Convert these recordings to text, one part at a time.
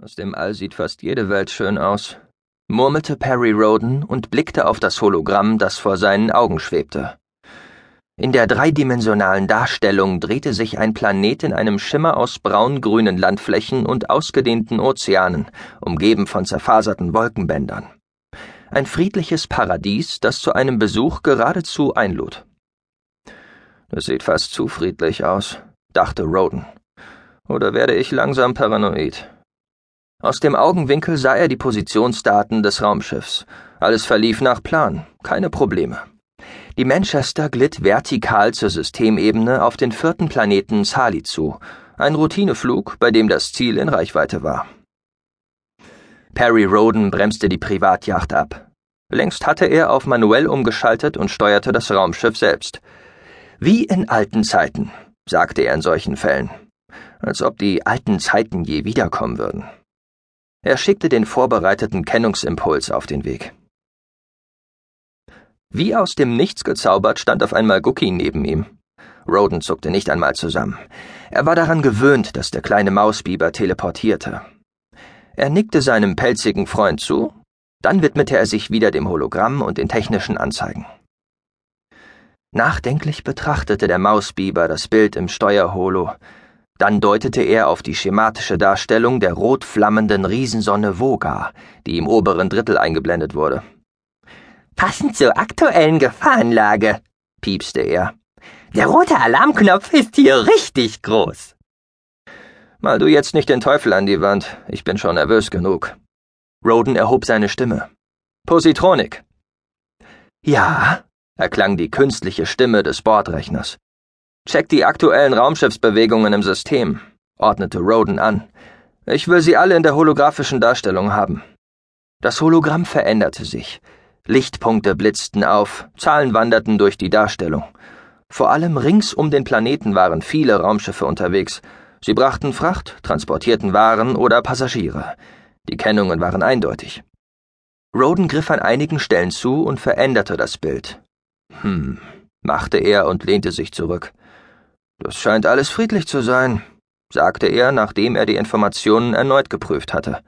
Aus dem All sieht fast jede Welt schön aus, murmelte Perry Roden und blickte auf das Hologramm, das vor seinen Augen schwebte. In der dreidimensionalen Darstellung drehte sich ein Planet in einem Schimmer aus braun-grünen Landflächen und ausgedehnten Ozeanen, umgeben von zerfaserten Wolkenbändern. Ein friedliches Paradies, das zu einem Besuch geradezu einlud. Das sieht fast zu friedlich aus, dachte Roden. Oder werde ich langsam paranoid? Aus dem Augenwinkel sah er die Positionsdaten des Raumschiffs. Alles verlief nach Plan, keine Probleme. Die Manchester glitt vertikal zur Systemebene auf den vierten Planeten Sali zu, ein Routineflug, bei dem das Ziel in Reichweite war. Perry Roden bremste die Privatjacht ab. Längst hatte er auf manuell umgeschaltet und steuerte das Raumschiff selbst. Wie in alten Zeiten, sagte er in solchen Fällen, als ob die alten Zeiten je wiederkommen würden. Er schickte den vorbereiteten Kennungsimpuls auf den Weg. Wie aus dem Nichts gezaubert stand auf einmal Gucky neben ihm. Roden zuckte nicht einmal zusammen. Er war daran gewöhnt, dass der kleine Mausbiber teleportierte. Er nickte seinem pelzigen Freund zu, dann widmete er sich wieder dem Hologramm und den technischen Anzeigen. Nachdenklich betrachtete der Mausbiber das Bild im Steuerholo, dann deutete er auf die schematische Darstellung der rot flammenden Riesensonne Voga, die im oberen Drittel eingeblendet wurde. Passend zur aktuellen Gefahrenlage, piepste er. Der rote Alarmknopf ist hier richtig groß. Mal du jetzt nicht den Teufel an die Wand, ich bin schon nervös genug. Roden erhob seine Stimme. Positronik. Ja, erklang die künstliche Stimme des Bordrechners. Check die aktuellen Raumschiffsbewegungen im System, ordnete Roden an. Ich will sie alle in der holographischen Darstellung haben. Das Hologramm veränderte sich. Lichtpunkte blitzten auf, Zahlen wanderten durch die Darstellung. Vor allem rings um den Planeten waren viele Raumschiffe unterwegs. Sie brachten Fracht, transportierten Waren oder Passagiere. Die Kennungen waren eindeutig. Roden griff an einigen Stellen zu und veränderte das Bild. Hm, machte er und lehnte sich zurück. Das scheint alles friedlich zu sein, sagte er, nachdem er die Informationen erneut geprüft hatte.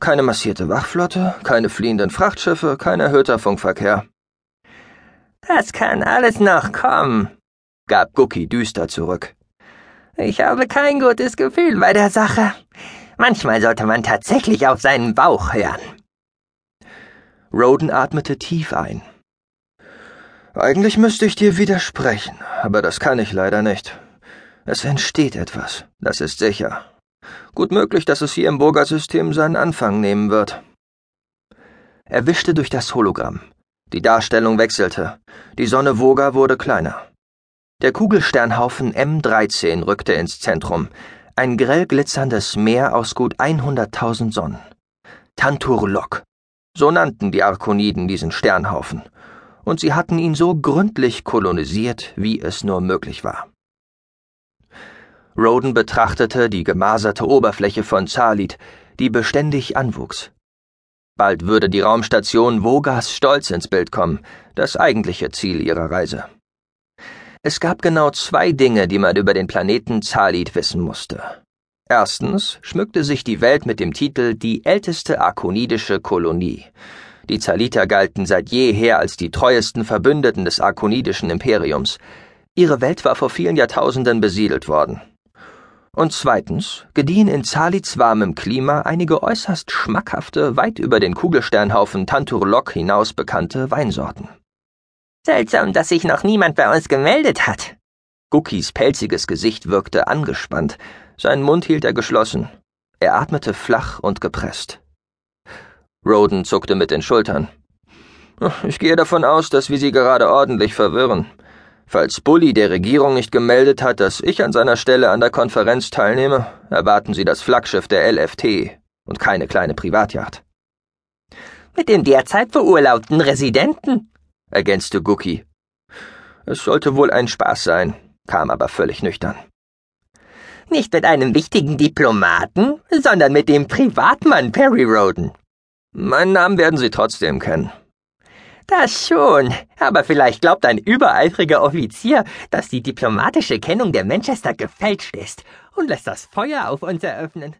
Keine massierte Wachflotte, keine fliehenden Frachtschiffe, kein erhöhter Funkverkehr. Das kann alles noch kommen, gab Gucky düster zurück. Ich habe kein gutes Gefühl bei der Sache. Manchmal sollte man tatsächlich auf seinen Bauch hören. Roden atmete tief ein. Eigentlich müsste ich dir widersprechen, aber das kann ich leider nicht. Es entsteht etwas, das ist sicher. Gut möglich, dass es hier im Burger-System seinen Anfang nehmen wird. Er wischte durch das Hologramm. Die Darstellung wechselte. Die Sonne Voga wurde kleiner. Der Kugelsternhaufen M13 rückte ins Zentrum, ein grell glitzerndes Meer aus gut 100.000 Sonnen. Tanturlok. So nannten die Arkoniden diesen Sternhaufen und sie hatten ihn so gründlich kolonisiert, wie es nur möglich war. Roden betrachtete die gemaserte Oberfläche von Zalit, die beständig anwuchs. Bald würde die Raumstation Vogas stolz ins Bild kommen, das eigentliche Ziel ihrer Reise. Es gab genau zwei Dinge, die man über den Planeten Zalit wissen musste. Erstens schmückte sich die Welt mit dem Titel Die älteste arkonidische Kolonie. Die Zaliter galten seit jeher als die treuesten Verbündeten des arkonidischen Imperiums. Ihre Welt war vor vielen Jahrtausenden besiedelt worden. Und zweitens gediehen in Zalits warmem Klima einige äußerst schmackhafte, weit über den Kugelsternhaufen Tanturlok hinaus bekannte Weinsorten. Seltsam, dass sich noch niemand bei uns gemeldet hat. Guckis pelziges Gesicht wirkte angespannt, seinen Mund hielt er geschlossen. Er atmete flach und gepresst. Roden zuckte mit den Schultern. Ich gehe davon aus, dass wir Sie gerade ordentlich verwirren. Falls Bully der Regierung nicht gemeldet hat, dass ich an seiner Stelle an der Konferenz teilnehme, erwarten Sie das Flaggschiff der LFT und keine kleine Privatjacht. Mit dem derzeit beurlaubten Residenten, ergänzte Gucky. Es sollte wohl ein Spaß sein, kam aber völlig nüchtern. Nicht mit einem wichtigen Diplomaten, sondern mit dem Privatmann Perry Roden. Meinen Namen werden Sie trotzdem kennen. Das schon, aber vielleicht glaubt ein übereifriger Offizier, dass die diplomatische Kennung der Manchester gefälscht ist und lässt das Feuer auf uns eröffnen.